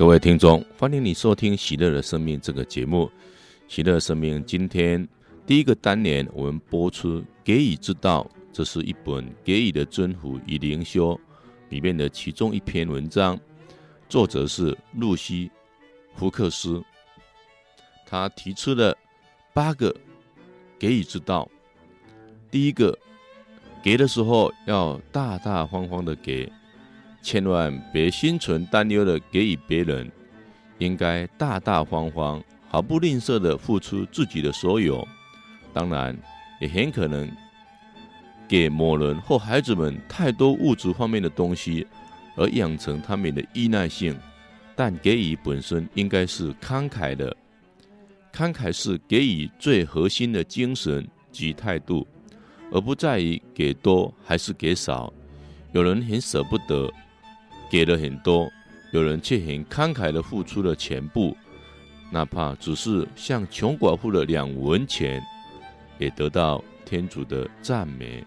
各位听众，欢迎你收听《喜乐的生命》这个节目。喜乐的生命今天第一个单元，我们播出《给予之道》，这是一本《给予的尊福与灵修》里面的其中一篇文章，作者是露西·福克斯。他提出了八个给予之道。第一个，给的时候要大大方方的给。千万别心存担忧的给予别人，应该大大方方、毫不吝啬的付出自己的所有。当然，也很可能给某人或孩子们太多物质方面的东西，而养成他们的依赖性。但给予本身应该是慷慨的，慷慨是给予最核心的精神及态度，而不在于给多还是给少。有人很舍不得。给了很多，有人却很慷慨地付出了全部，哪怕只是向穷寡妇的两文钱，也得到天主的赞美。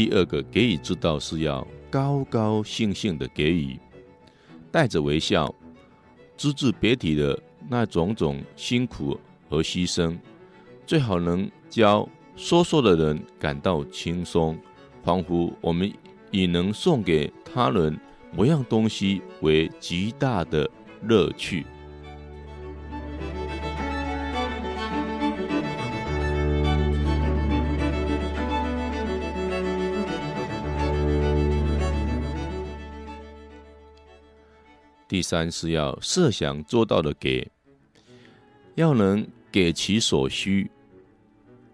第二个给予之道是要高高兴兴的给予，带着微笑，只字别提的那种种辛苦和牺牲，最好能教说说的人感到轻松，仿佛我们以能送给他人某样东西为极大的乐趣。第三是要设想做到的给，要能给其所需，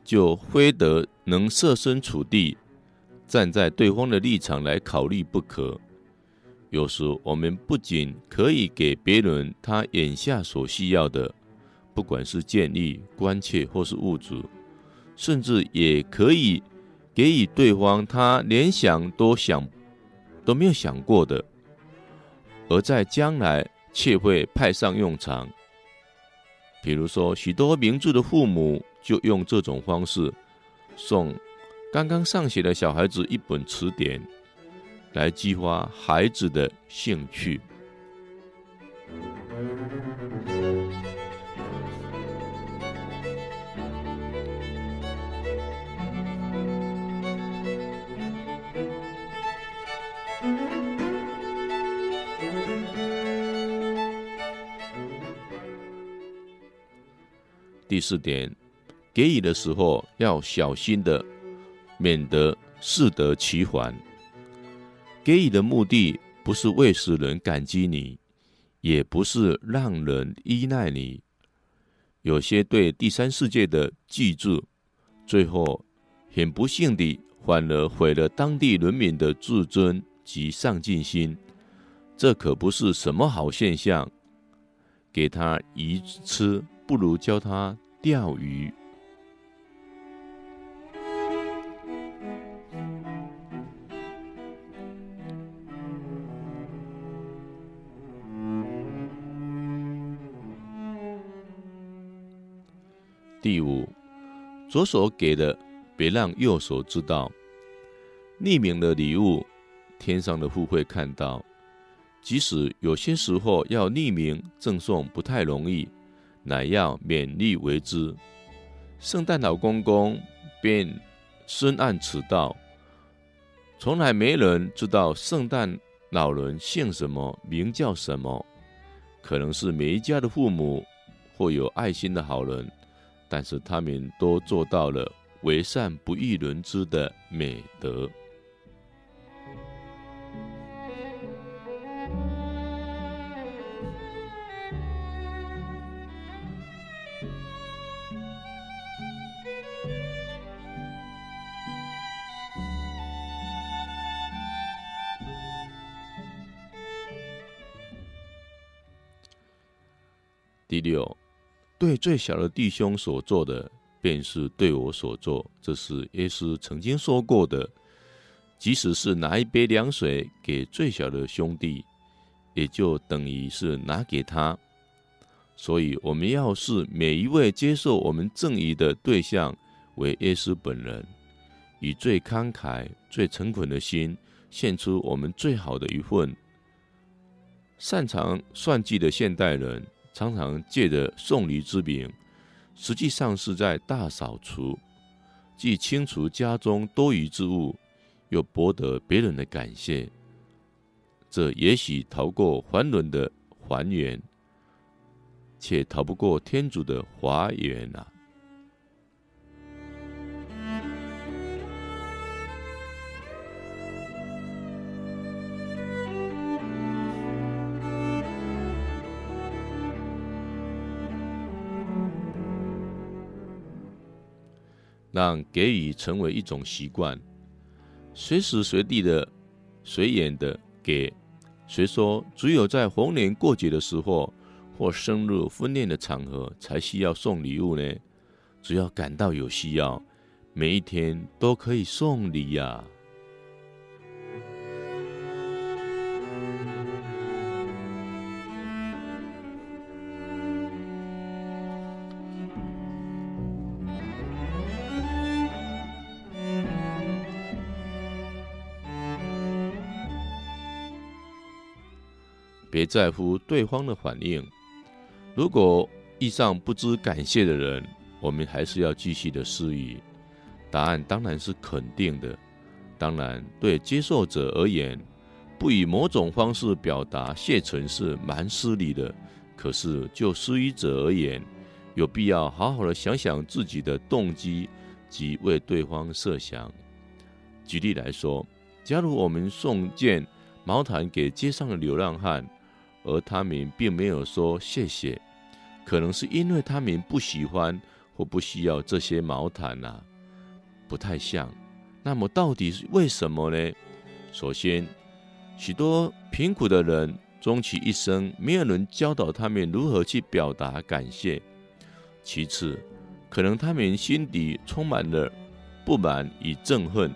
就非得能设身处地站在对方的立场来考虑不可。有时我们不仅可以给别人他眼下所需要的，不管是建议、关切或是物质，甚至也可以给予对方他连想都想都没有想过的。而在将来却会派上用场。比如说，许多名著的父母就用这种方式送刚刚上学的小孩子一本词典，来激发孩子的兴趣。第四点，给予的时候要小心的，免得适得其反。给予的目的不是为使人感激你，也不是让人依赖你。有些对第三世界的济助，最后很不幸地反而毁了当地人民的自尊及上进心，这可不是什么好现象。给他鱼吃。不如教他钓鱼。第五，左手给的，别让右手知道。匿名的礼物，天上的父会看到。即使有些时候要匿名赠送不太容易。乃要勉力为之。圣诞老公公便深谙此道，从来没人知道圣诞老人姓什么、名叫什么。可能是每一家的父母或有爱心的好人，但是他们都做到了为善不欲人知的美德。第六，对最小的弟兄所做的，便是对我所做。这是耶稣曾经说过的。即使是拿一杯凉水给最小的兄弟，也就等于是拿给他。所以，我们要视每一位接受我们赠仪的对象为耶稣本人，以最慷慨、最诚恳的心，献出我们最好的一份。擅长算计的现代人，常常借着送礼之名，实际上是在大扫除，既清除家中多余之物，又博得别人的感谢。这也许逃过还伦的还原，且逃不过天主的华严啊！让给予成为一种习惯，随时随地的、随缘的给。谁说只有在逢年过节的时候或生日婚宴的场合才需要送礼物呢？只要感到有需要，每一天都可以送礼呀、别在乎对方的反应。如果遇上不知感谢的人，我们还是要继续的施予。答案当然是肯定的。当然，对接受者而言，不以某种方式表达谢忱是蛮失礼的。可是就施予者而言，有必要好好的想想自己的动机及为对方设想。举例来说，假如我们送件毛毯给街上的流浪汉。而他们并没有说谢谢，可能是因为他们不喜欢或不需要这些毛毯啊，不太像。那么到底是为什么呢？首先，许多贫苦的人终其一生，没有人教导他们如何去表达感谢。其次，可能他们心底充满了不满与憎恨，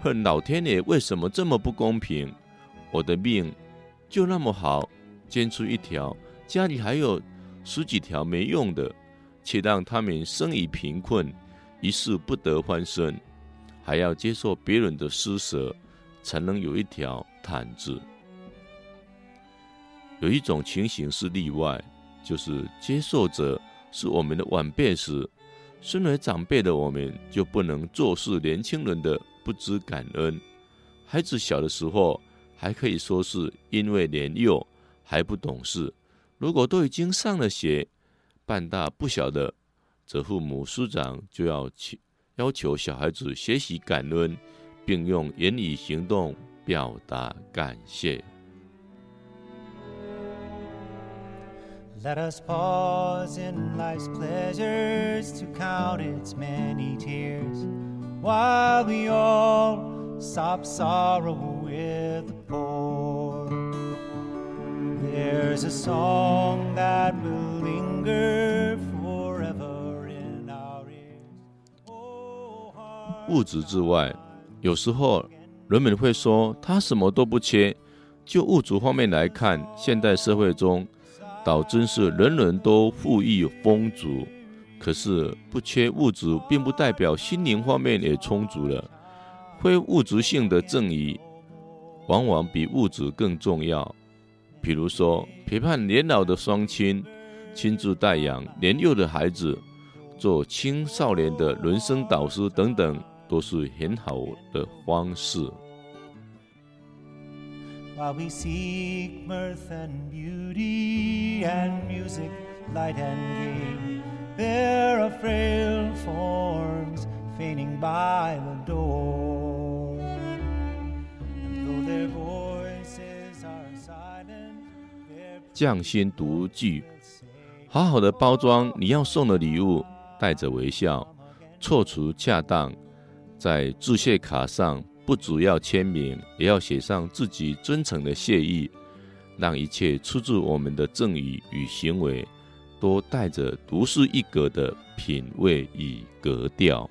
恨老天爷为什么这么不公平？我的命就那么好。捐出一条，家里还有十几条没用的，且让他们生于贫困，一世不得翻身，还要接受别人的施舍，才能有一条毯子。有一种情形是例外，就是接受者是我们的晚辈时，身为长辈的我们就不能坐视年轻人的不知感恩。孩子小的时候，还可以说是因为年幼。还不懂事，如果都已经上了学，半大不小的，则父母师长就要求要求小孩子学习感恩，并用言语行动表达感谢。Let us pause in life's pleasures to count its many tears, while we all stop sorrow with the poor. There's a song that will linger forever in our ears. 物质之外，有时候人们会说他什么都不缺。就物质方面来看，现代社会中倒真是人人都富裕丰足。可是不缺物质，并不代表心灵方面也充足了。非物质性的正义，往往比物质更重要。比如说，陪伴年老的双亲，亲自带养年幼的孩子，做青少年的人生导师等等，都是很好的方式。匠心独具，好好的包装你要送的礼物，带着微笑，措辞恰当，在致谢卡上不只要签名，也要写上自己真诚的谢意，让一切出自我们的赠与与行为，都带着独树一格的品味与格调。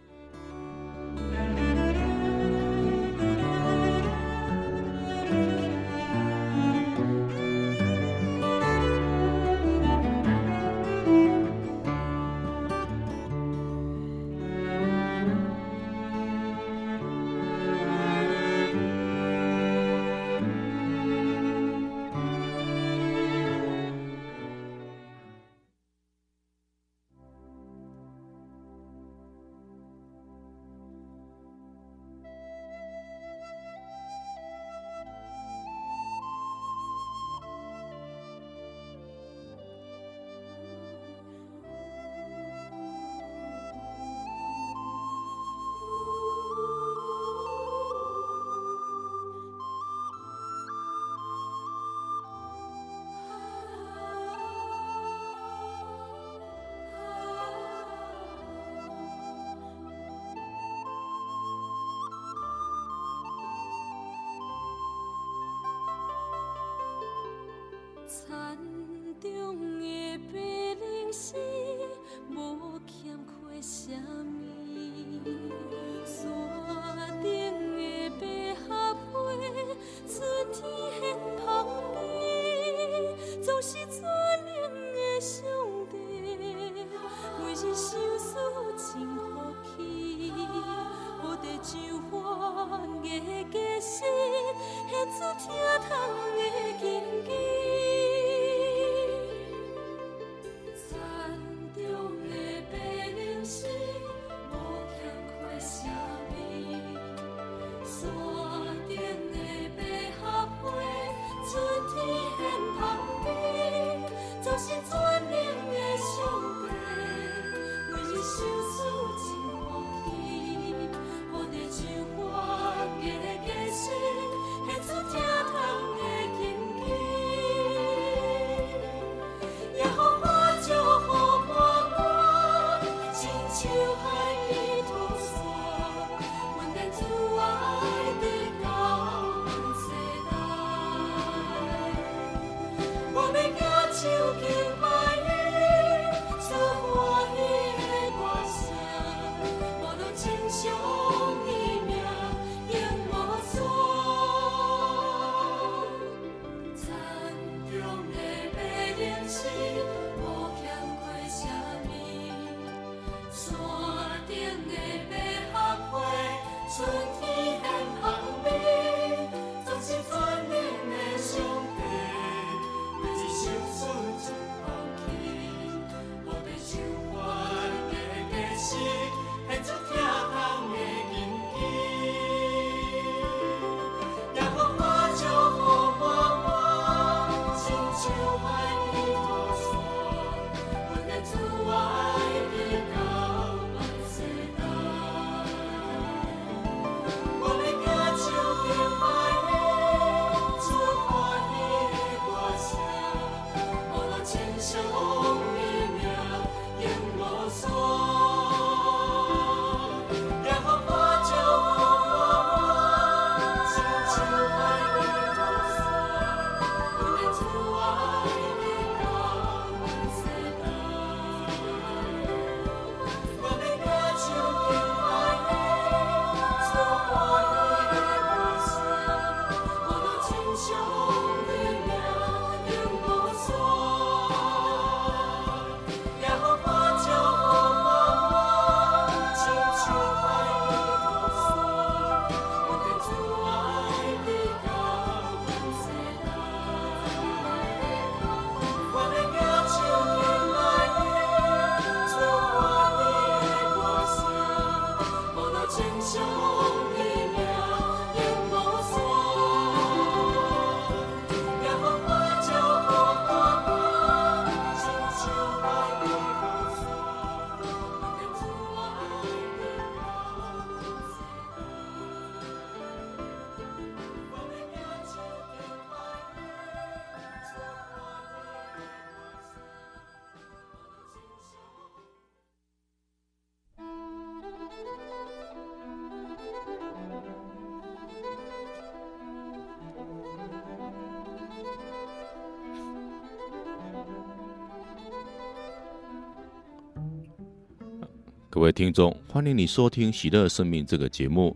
各位听众，欢迎你收听《喜乐生命》这个节目。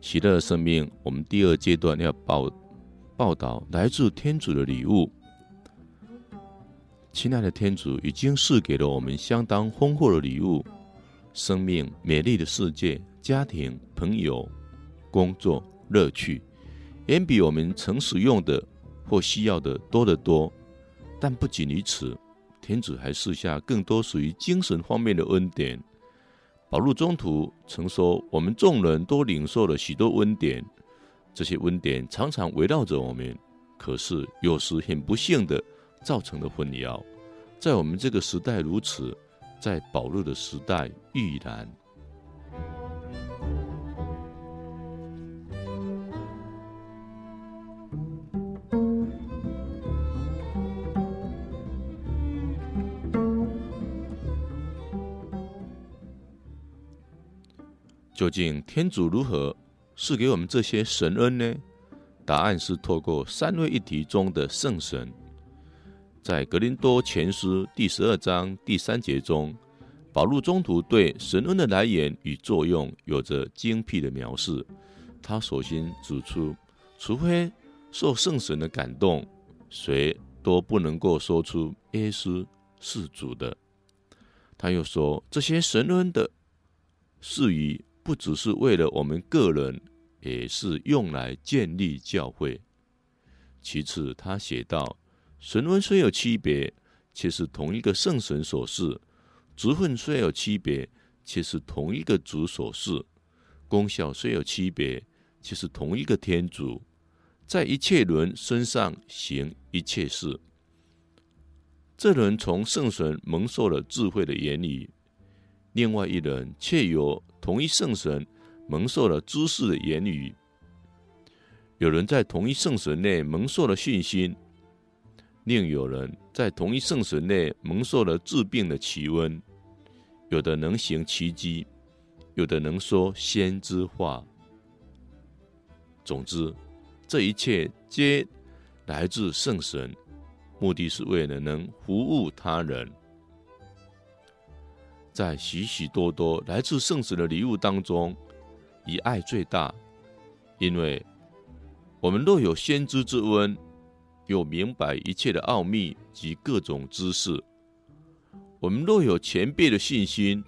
喜乐生命，我们第二阶段要报报道来自天主的礼物。亲爱的天主已经赐给了我们相当丰厚的礼物：生命、美丽的世界、家庭、朋友、工作、乐趣，远比我们曾使用的或需要的多得多。但不仅于此，天主还赐下更多属于精神方面的恩典。保禄中途曾说：“我们众人都领受了许多恩典，这些恩典常常围绕着我们，可是有时很不幸的造成了混淆。在我们这个时代如此，在保禄的时代亦然。”究竟天主如何赐给我们这些神恩呢？答案是透过三位一体中的圣神。在格林多前书第十二章第三节中，保禄中途对神恩的来源与作用有着精辟的描述。他首先指出，除非受圣神的感动，谁都不能够说出耶稣是主的。他又说，这些神恩的赐予。不只是为了我们个人，也是用来建立教会。其次，他写道：神文虽有区别，却是同一个圣神所示；职分虽有区别，却是同一个主所示；功效虽有区别，却是同一个天主，在一切人身上行一切事。这人从圣神蒙受了智慧的言语。另外一人却由同一圣神蒙受了知识的言语，有人在同一圣神内蒙受了信心，另有人在同一圣神内蒙受了治病的奇温，有的能行奇迹，有的能说先知话。总之，这一切皆来自圣神，目的是为了能服务他人。在许许多多来自圣神的礼物当中，以爱最大，因为我们若有先知之恩，又明白一切的奥秘及各种知识；我们若有前辈的信心，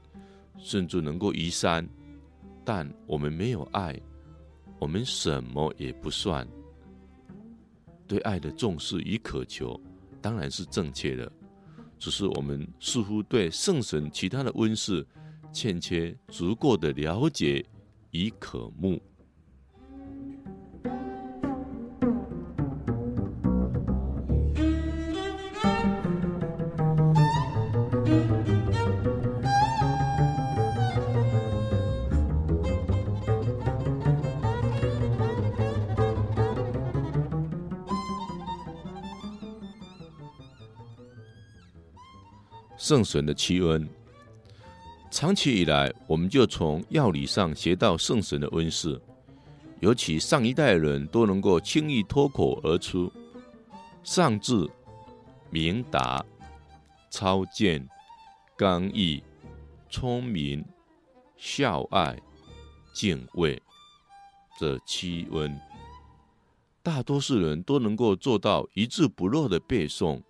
甚至能够移山，但我们没有爱，我们什么也不算。对爱的重视与渴求，当然是正确的。只是我们似乎对圣神其他的温室欠缺足够的了解与渴慕。圣神的奇恩，长期以来，我们就从药理上学到圣神的恩赐，尤其上一代人都能够轻易脱口而出：上智、明达、超见、刚毅、聪明、孝爱、敬畏这七恩，大多数人都能够做到一字不漏的背诵。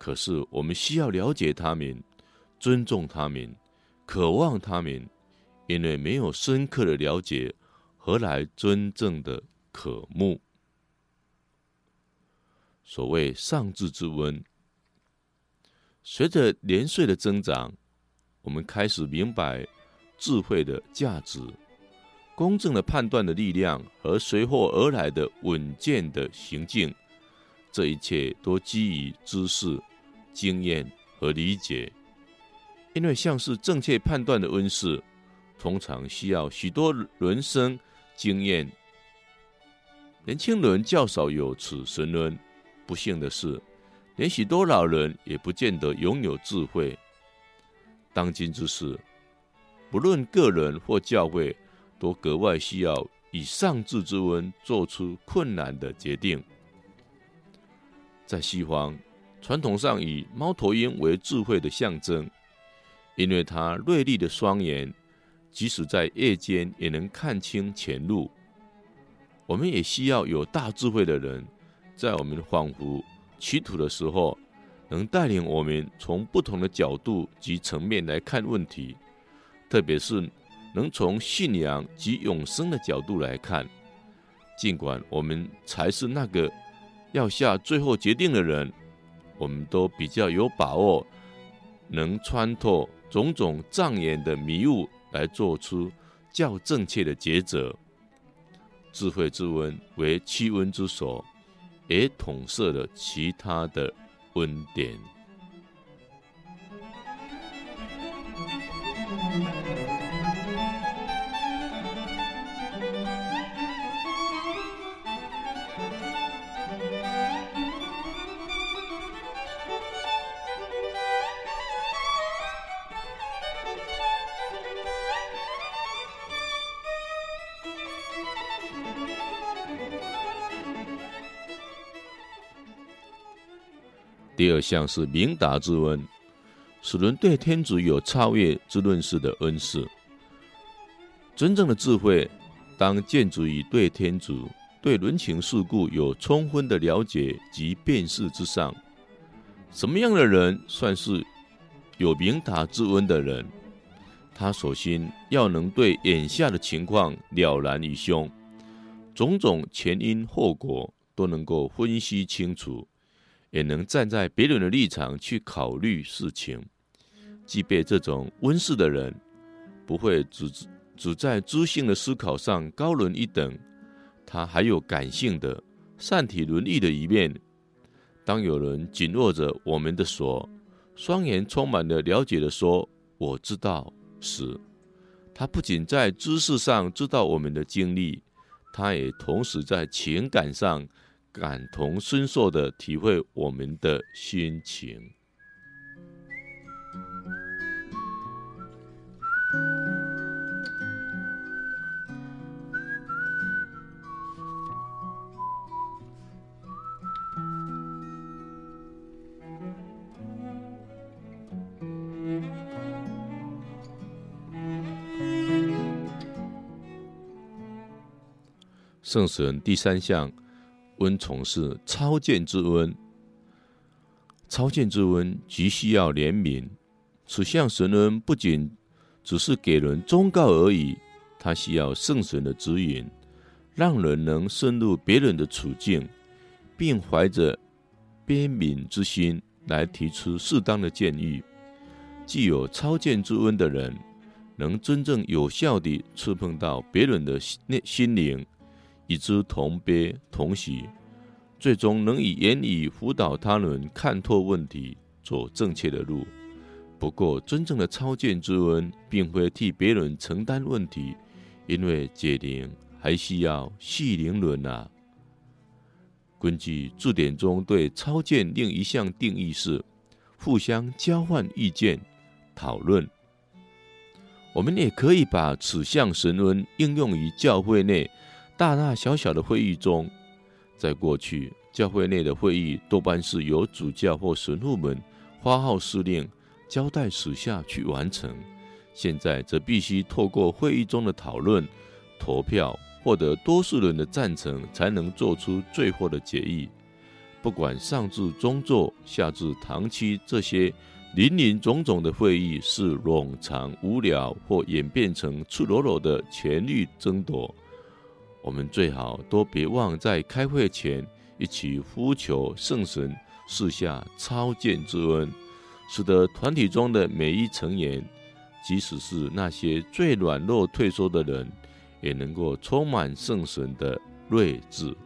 可是，我们需要了解他们，尊重他们，渴望他们，因为没有深刻的了解，何来真正的渴慕？所谓上智之温，随着年岁的增长，我们开始明白智慧的价值、公正的判断的力量和随后而来的稳健的行径，这一切都基于知识。经验和理解，因为像是正确判断的温室，通常需要许多人生经验。年轻人较少有此神论，不幸的是，连许多老人也不见得拥有智慧。当今之世，不论个人或教会，都格外需要以上智之温做出困难的决定。在西方。传统上以猫头鹰为智慧的象征，因为它锐利的双眼，即使在夜间也能看清前路。我们也需要有大智慧的人，在我们恍惚歧途的时候，能带领我们从不同的角度及层面来看问题，特别是能从信仰及永生的角度来看。尽管我们才是那个要下最后决定的人，我们都比较有把握，能穿透。种种障眼的迷雾，来做出较正确的抉择。智慧之温为气温之所，也统摄了其他的温点。第二项是明达之恩，使人对天主有超越之论事的恩赐。真正的智慧，当建筑于对天主、对人情世故有充分的了解及辨识之上。什么样的人算是有明达之恩的人？他首先要能对眼下的情况了然于胸，种种前因后果都能够分析清楚。也能站在别人的立场去考虑事情。具备这种温室的人，不会只只在知性的思考上高人一等，他还有感性的、善体伦理的一面。当有人紧握着我们的手，双眼充满了了解的说：“我知道。”时，他不仅在知识上知道我们的经历，他也同时在情感上。感同身受的体会我们的心情。圣神第三项。温从是超见之温，超见之温急需要怜悯。此项神恩不仅只是给人忠告而已，它需要圣神的指引，让人能深入别人的处境，并怀着悲悯之心来提出适当的建议。具有超见之温的人，能真正有效地触碰到别人的内心灵。与之同悲同喜，最终能以言语辅导他人看透问题，走正确的路。不过，真正的超见之温，并非替别人承担问题，因为解铃还需要系铃人啊。根据字典中对超见另一项定义是：互相交换意见、讨论。我们也可以把此项神恩应用于教会内。大大小小的会议中，在过去教会内的会议多半是由主教或神父们发号施令，交代属下去完成。现在则必须透过会议中的讨论、投票，获得多数人的赞成，才能做出最后的决议。不管上至宗座，下至堂区，这些林林总总的会议是冗长无聊，或演变成赤裸裸的权力争夺。我们最好都别忘在开会前一起呼求圣神赐下超见之恩，使得团体中的每一成员，即使是那些最软弱退缩的人，也能够充满圣神的睿智。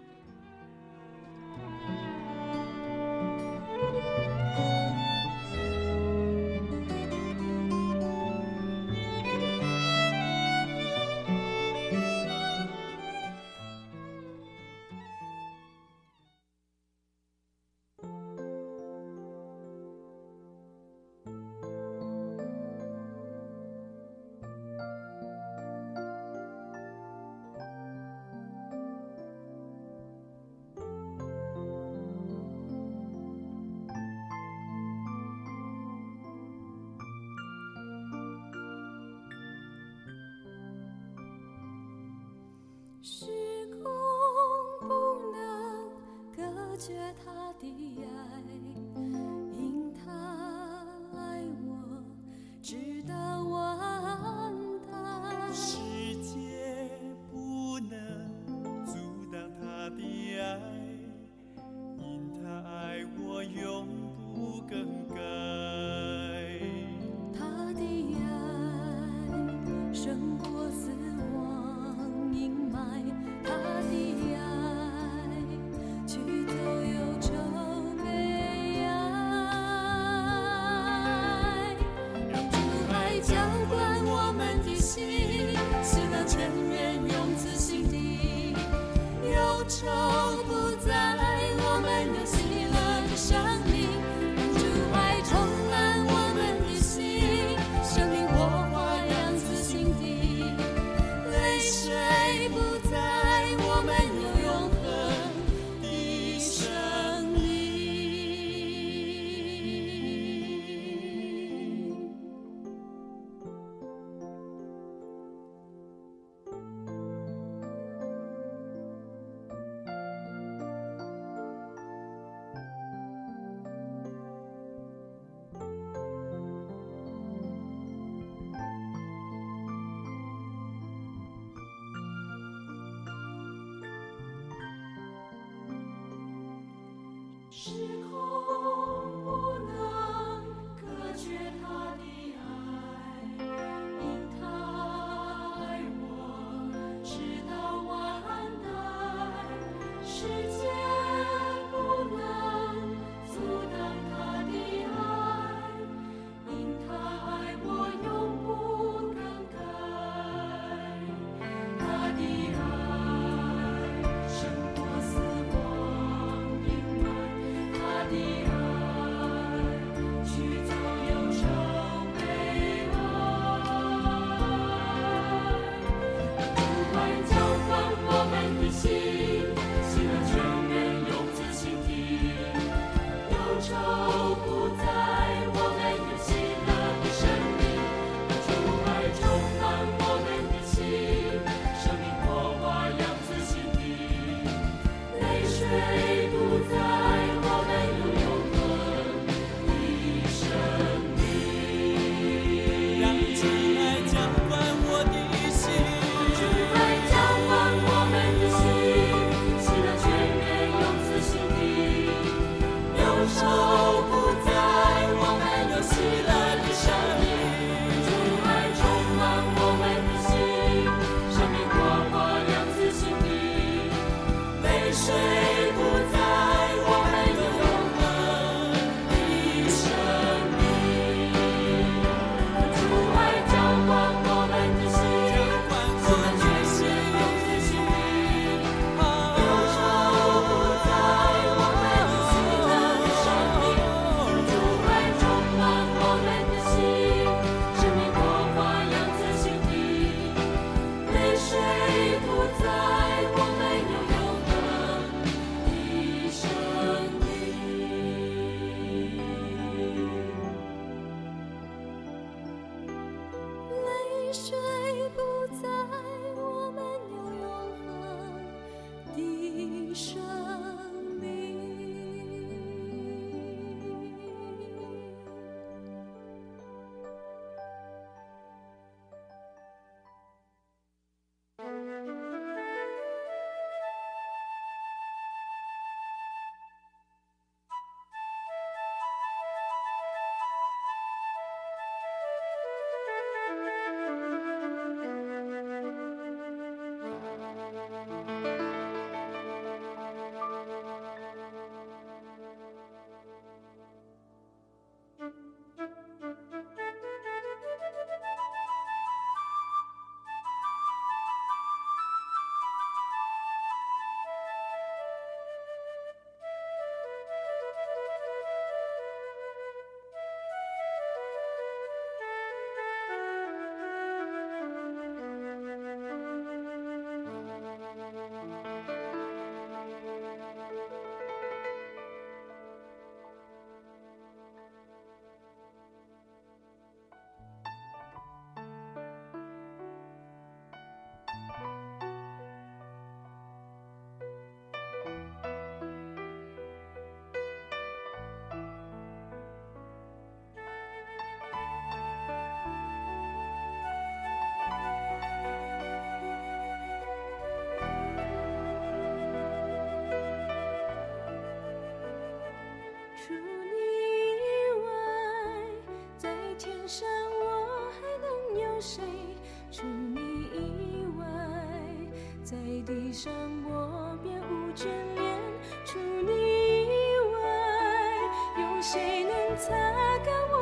时。想我还能有谁？除你以外在地上我别无眷恋。除你以外有谁能擦干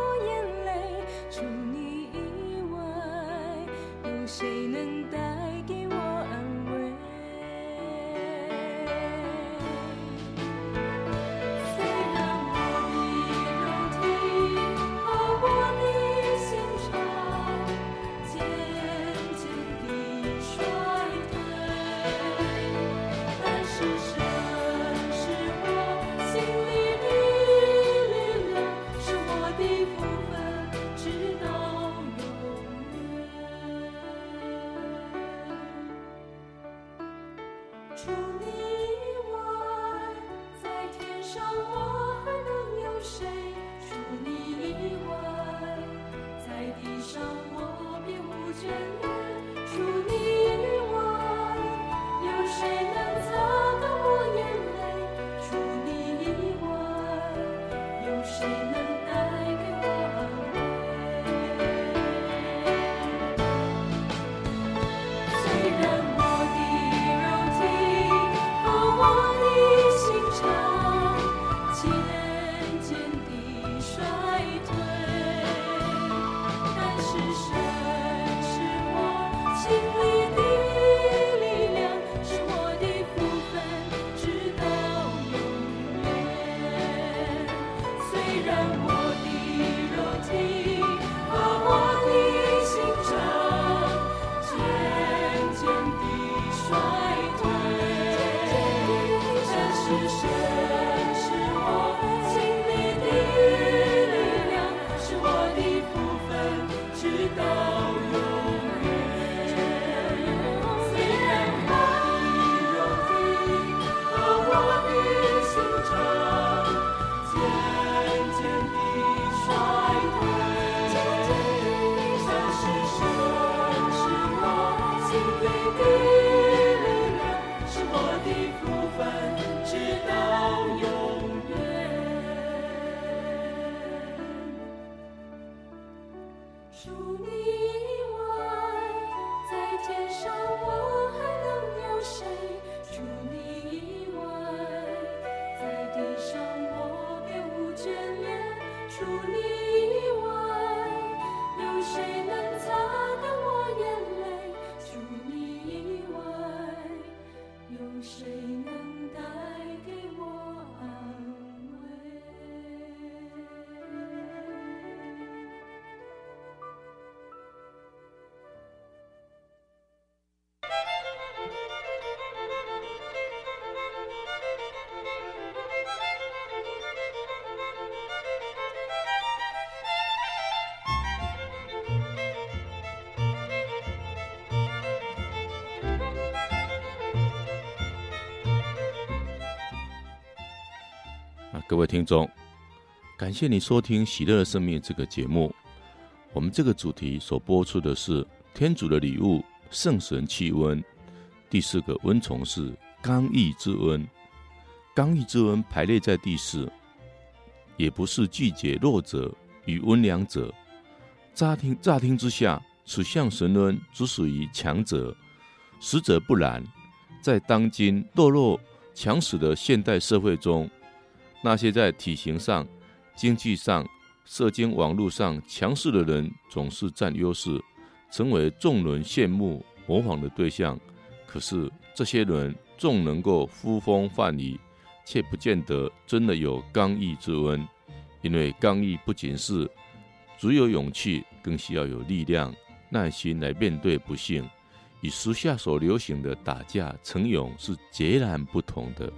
各位听众，感谢你收听《喜乐生命》这个节目。我们这个主题所播出的是天主的礼物——圣神气温。第四个温虫是刚毅之温。刚毅之温排列在第四，也不是拒绝弱者与温良者。乍听乍听之下，此项神论只属于强者，实则不然。在当今堕落强势的现代社会中，那些在体型上、经济上、社交网络上强势的人，总是占优势，成为众人羡慕模仿的对象。可是这些人纵能够呼风唤雨，却不见得真的有刚毅之温。因为刚毅不仅是只有勇气，更需要有力量、耐心来面对不幸，与时下所流行的打架逞勇是截然不同的。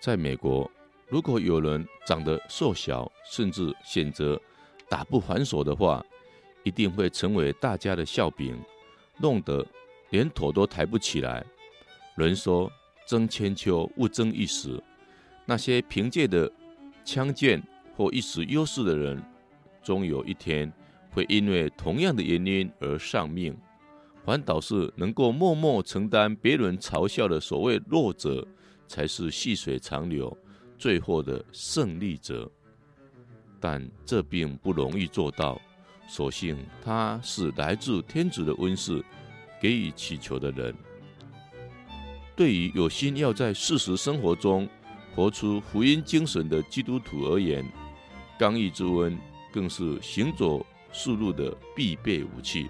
在美国，如果有人长得瘦小，甚至显得打不还手的话，一定会成为大家的笑柄，弄得连头都抬不起来。人说：“争千秋，勿争一时。”那些凭借的枪剑或一时优势的人，终有一天会因为同样的原因而丧命。反倒是能够默默承担别人嘲笑的所谓弱者，才是细水长流、最后的胜利者。但这并不容易做到。所幸他是来自天主的恩赐，给予祈求的人。对于有心要在事实生活中活出福音精神的基督徒而言，刚毅之恩更是行走世路的必备武器。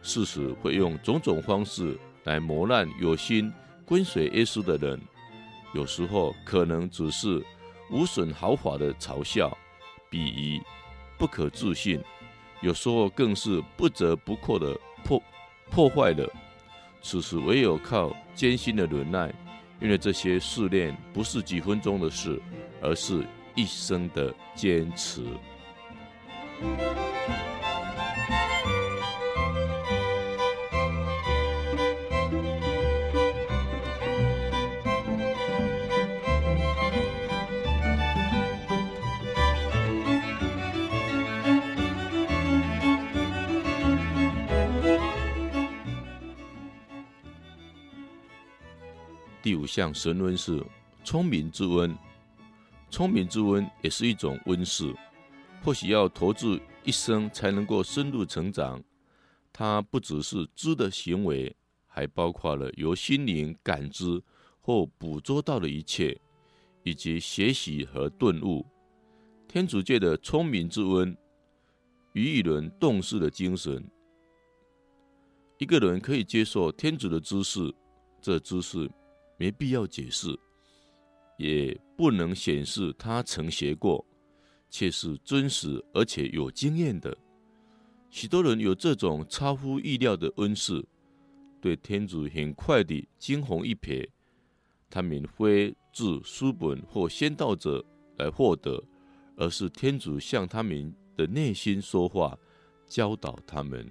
事实会用种种方式来磨难有心跟随耶稣的人，有时候可能只是无损毫发的嘲笑、鄙夷、不可置信。有时候更是不折不扣的破破坏了。此时唯有靠艰辛的忍耐，因为这些试炼不是几分钟的事，而是一生的坚持。第五项神恩是聪明之恩，聪明之恩也是一种恩赐，或许要投注一生才能够深入成长。它不只是知的行为，还包括了由心灵感知或捕捉到的一切，以及学习和顿悟。天主界的聪明之恩，与一人动视的精神。一个人可以接受天主的知识，这知识。没必要解释，也不能显示他曾学过，却是真实而且有经验的。许多人有这种超乎意料的恩赐，对天主很快地惊鸿一瞥。他们非自书本或先道者来获得，而是天主向他们的内心说话，教导他们。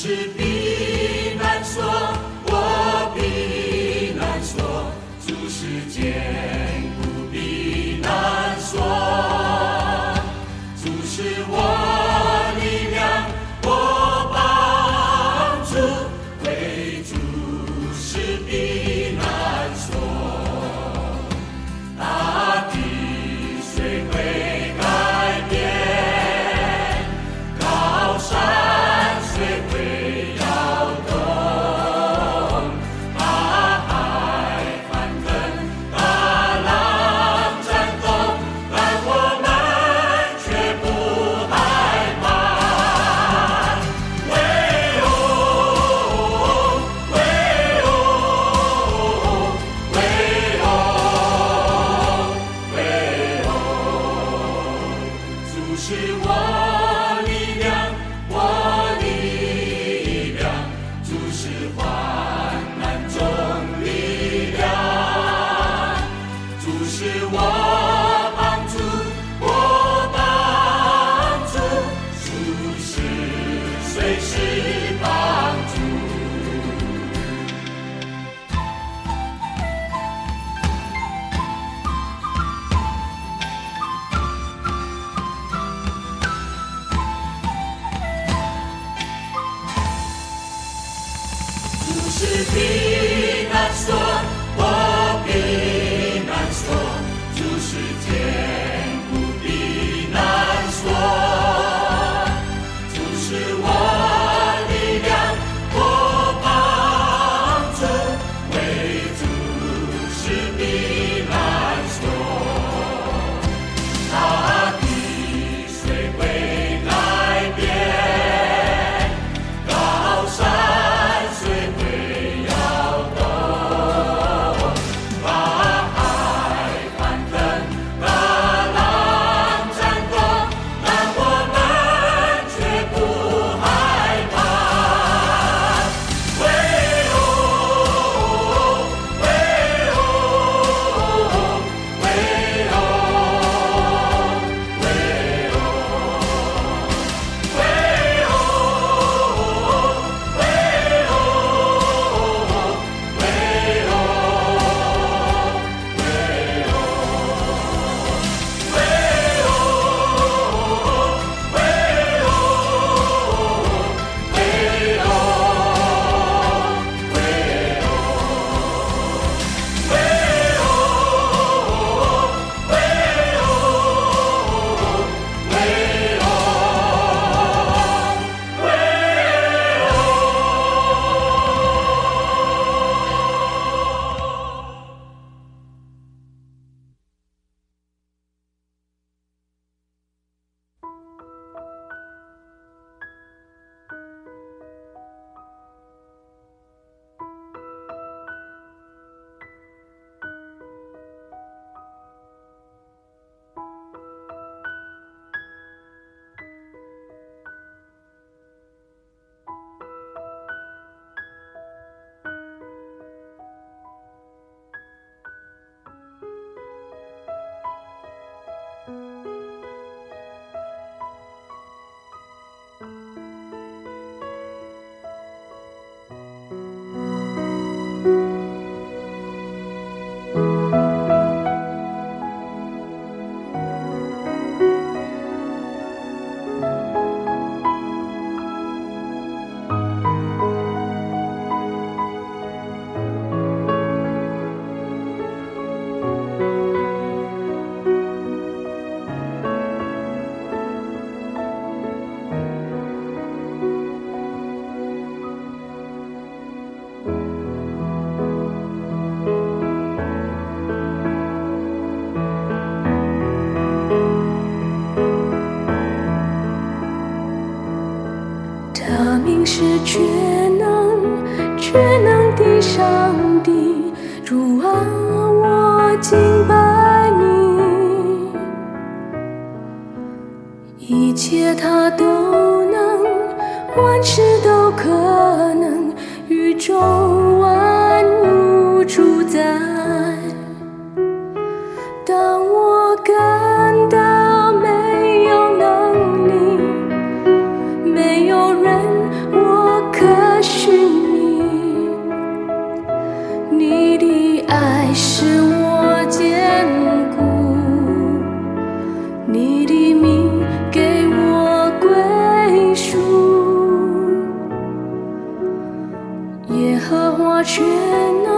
是避难所。是我却能。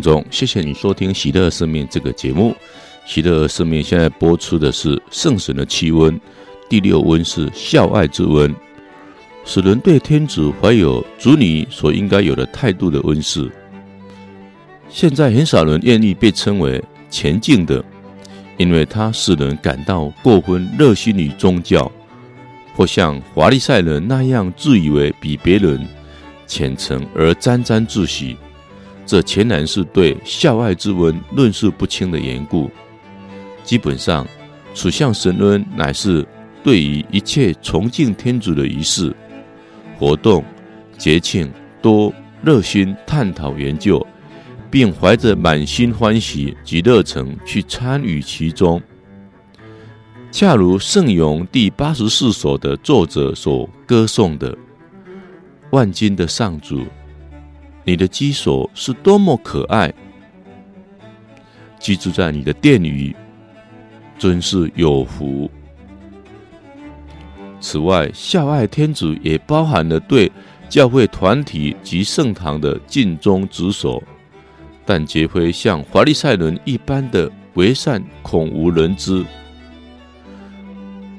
中，谢谢你收听《喜乐生命》这个节目。《喜乐生命》现在播出的是圣神的气温，第六温是孝爱之温，使人对天主怀有主你所应该有的态度的温室。现在很少人愿意被称为虔敬的，因为它使人感到过分热心于宗教，或像华丽赛人那样自以为比别人虔诚而沾沾自喜。这全然是对孝爱之温论述不清的缘故。基本上，此项神恩乃是对于一切崇敬天主的仪式、活动、节庆，多热心探讨研究，并怀着满心欢喜及热诚去参与其中。恰如圣咏第八十四首的作者所歌颂的：“万金的上主。”你的居所是多么可爱！居住在你的殿宇，真是有福。此外，孝爱天主也包含了对教会团体及圣堂的尽忠职守，但绝非像华丽赛伦一般的为善，恐无人知。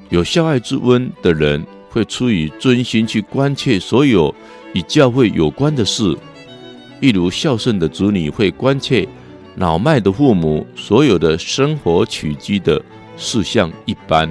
有孝爱之温的人，会出于尊心去关切所有与教会有关的事。一如孝顺的子女会关切老迈的父母所有的生活起居的事项一般。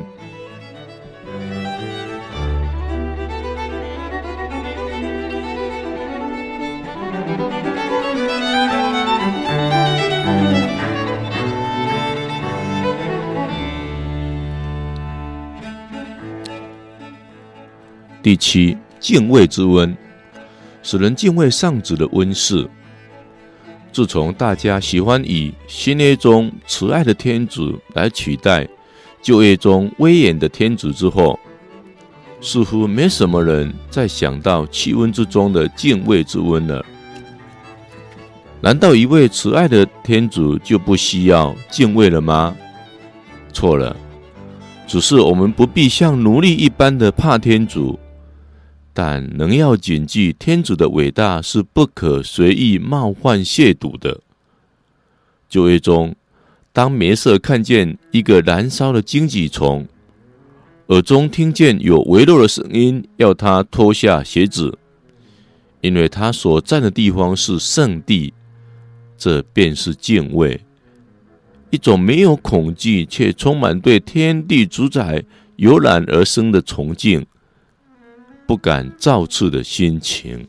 第七，敬畏之温。使人敬畏上主的温室。自从大家喜欢以新约中慈爱的天主来取代旧约中威严的天主之后，似乎没什么人再想到气温之中的敬畏之温了。难道一位慈爱的天主就不需要敬畏了吗？错了，只是我们不必像奴隶一般的怕天主。但能要谨记，天主的伟大是不可随意冒犯亵渎的。旧约中，当梅瑟看见一个燃烧的荆棘丛，耳中听见有微弱的声音，要他脱下鞋子，因为他所站的地方是圣地，这便是敬畏，一种没有恐惧却充满对天地主宰油然而生的崇敬，不敢造次的心情。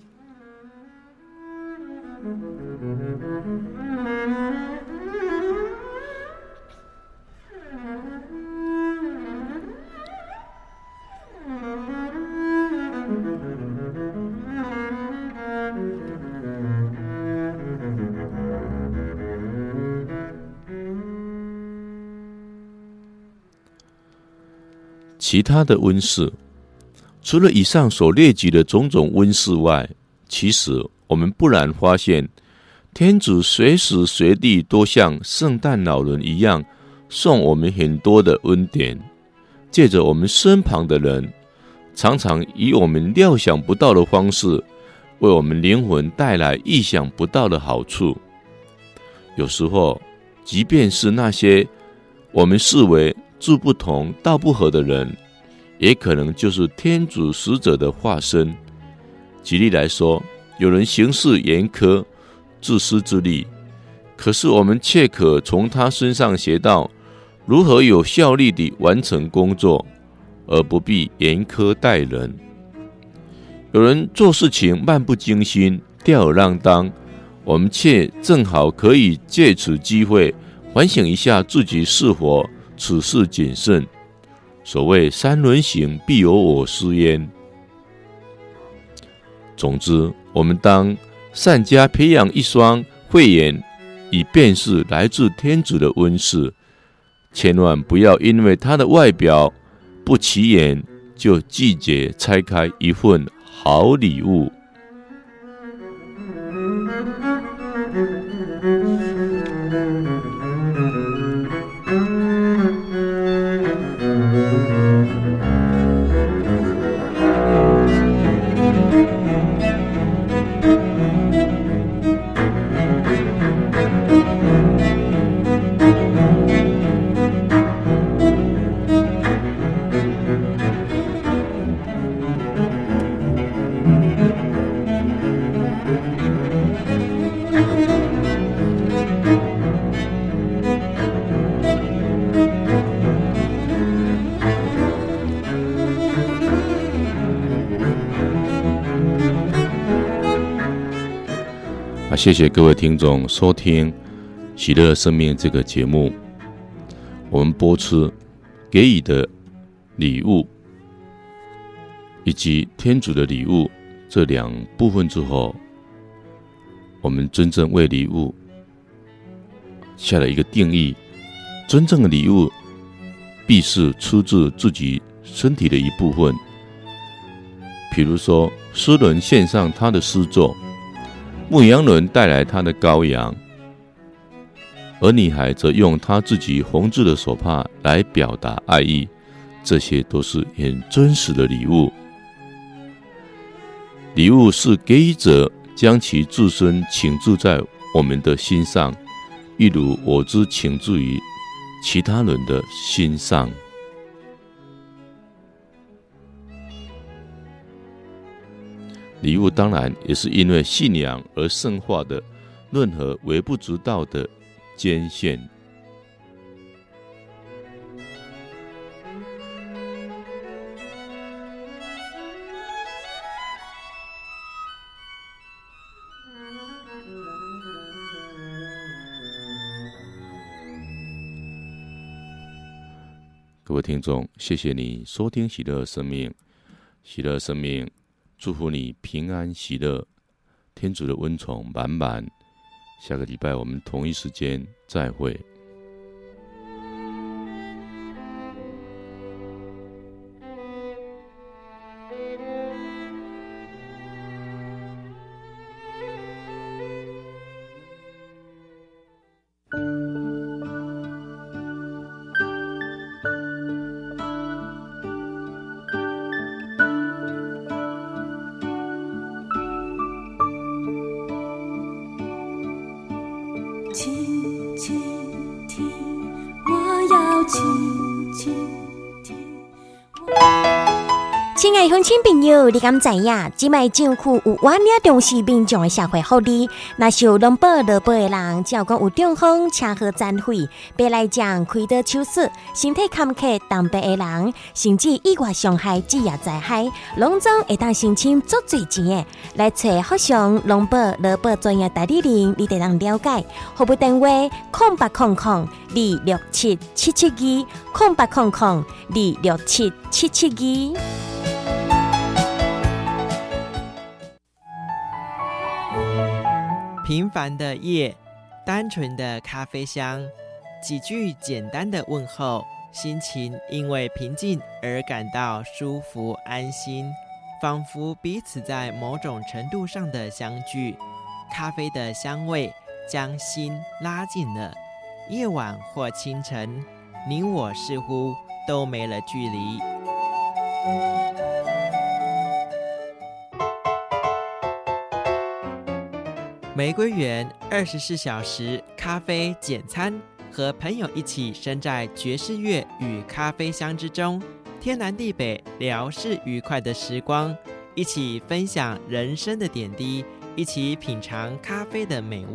其他的温室，除了以上所列举的种种温室外，其实我们不难发现，天主随时随地都像圣诞老人一样，送我们很多的恩典，借着我们身旁的人，常常以我们料想不到的方式，为我们灵魂带来意想不到的好处。有时候，即便是那些我们视为志不同道不合的人，也可能就是天主使者的化身。举例来说，有人行事严苛、自私自利，可是我们却可从他身上学到如何有效率地完成工作，而不必严苛待人。有人做事情漫不经心、吊儿郎当，我们却正好可以借此机会反省一下自己是否。处事谨慎，所谓三人行，必有我师焉。总之，我们当善加培养一双慧眼，以辨识来自天子的温室，千万不要因为他的外表不起眼，就拒绝拆开一份好礼物。啊谢谢各位听众收听《喜乐生命》这个节目。我们播出给予的礼物以及天主的礼物这两部分之后，我们真正为礼物下了一个定义：真正的礼物必是出自自己身体的一部分。比如说，诗人献上他的诗作。牧羊人带来他的羔羊，而女孩则用她自己缝制的手帕来表达爱意，这些都是很真实的礼物。礼物是给予者将其自身倾注在我们的心上，一如我之倾注于其他人的心上。礼物当然也是因为信仰而圣化的任何微不足道的捐献。各位听众，谢谢你收听喜乐生命，喜乐生命。祝福你平安喜乐，天主的恩宠满满。下个礼拜我们同一时间再会。爱乡亲朋友，你敢知影？即卖政府有完了重视民众的社会福利，那受农保劳保的人，只要讲有中风、车祸残废，别来讲开刀手术、身体坎坷、当病的人，甚至意外伤害、职业灾害，拢总会当申请足济钱的。来找福祥农保劳保专业代理人，你得当了解。服务电话：空八空空二六七七七二，空八空空二六七七七二。平凡的夜，单纯的咖啡香，几句简单的问候，心情因为平静而感到舒服安心，仿佛彼此在某种程度上的相聚。咖啡的香味将心拉近了。夜晚或清晨，你我似乎都没了距离。玫瑰园二十四小时咖啡简餐，和朋友一起身在爵士乐与咖啡香之中，天南地北，聊是愉快的时光，一起分享人生的点滴，一起品尝咖啡的美味。